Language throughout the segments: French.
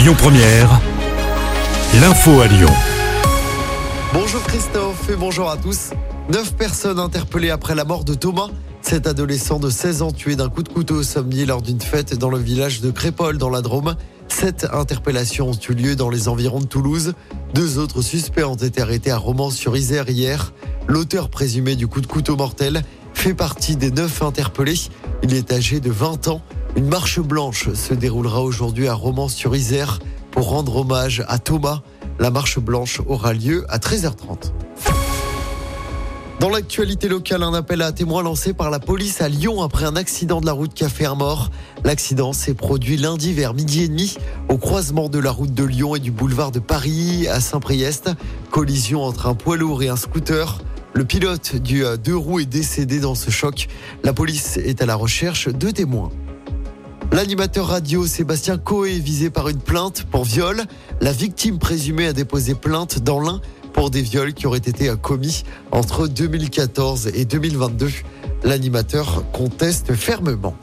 Lyon Première, l'info à Lyon. Bonjour Christophe et bonjour à tous. Neuf personnes interpellées après la mort de Thomas. Cet adolescent de 16 ans tué d'un coup de couteau samedi lors d'une fête dans le village de Crépole dans la Drôme. Sept interpellations ont eu lieu dans les environs de Toulouse. Deux autres suspects ont été arrêtés à Romans-sur-Isère hier. L'auteur présumé du coup de couteau mortel fait partie des neuf interpellés. Il est âgé de 20 ans. Une marche blanche se déroulera aujourd'hui à Romans-sur-Isère pour rendre hommage à Thomas. La marche blanche aura lieu à 13h30. Dans l'actualité locale, un appel à témoins lancé par la police à Lyon après un accident de la route qui a fait un mort. L'accident s'est produit lundi vers midi et demi au croisement de la route de Lyon et du boulevard de Paris à Saint-Priest. Collision entre un poids lourd et un scooter. Le pilote du euh, deux roues est décédé dans ce choc. La police est à la recherche de témoins. L'animateur radio Sébastien Coé est visé par une plainte pour viol. La victime présumée a déposé plainte dans l'un pour des viols qui auraient été commis entre 2014 et 2022. L'animateur conteste fermement.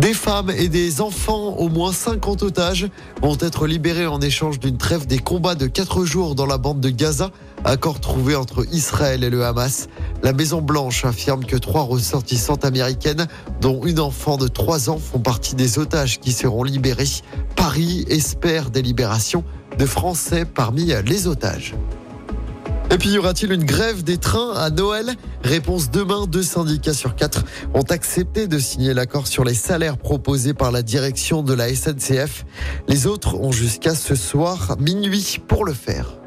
Des femmes et des enfants, au moins 50 otages, vont être libérés en échange d'une trêve des combats de 4 jours dans la bande de Gaza, accord trouvé entre Israël et le Hamas. La Maison Blanche affirme que trois ressortissantes américaines, dont une enfant de 3 ans, font partie des otages qui seront libérés. Paris espère des libérations de Français parmi les otages. Et puis y aura-t-il une grève des trains à Noël Réponse demain, deux syndicats sur quatre ont accepté de signer l'accord sur les salaires proposés par la direction de la SNCF. Les autres ont jusqu'à ce soir minuit pour le faire.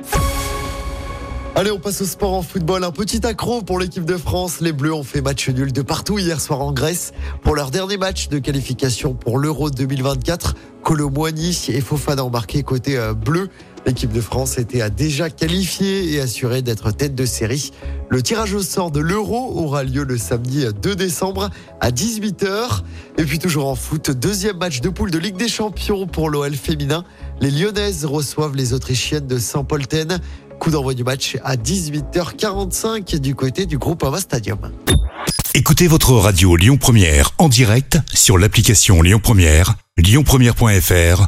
Allez, on passe au sport en football. Un petit accro pour l'équipe de France. Les Bleus ont fait match nul de partout hier soir en Grèce pour leur dernier match de qualification pour l'Euro 2024. Colomboigny et Fofana ont côté euh, bleu. L'équipe de France était déjà qualifiée et assurée d'être tête de série. Le tirage au sort de l'Euro aura lieu le samedi 2 décembre à 18h. Et puis toujours en foot, deuxième match de poule de Ligue des Champions pour l'OL féminin. Les Lyonnaises reçoivent les Autrichiennes de Saint-Polten. Coup d'envoi du match à 18h45 du côté du groupe Ava Stadium. Écoutez votre radio Lyon Première en direct sur l'application Lyon Première, lyonpremière.fr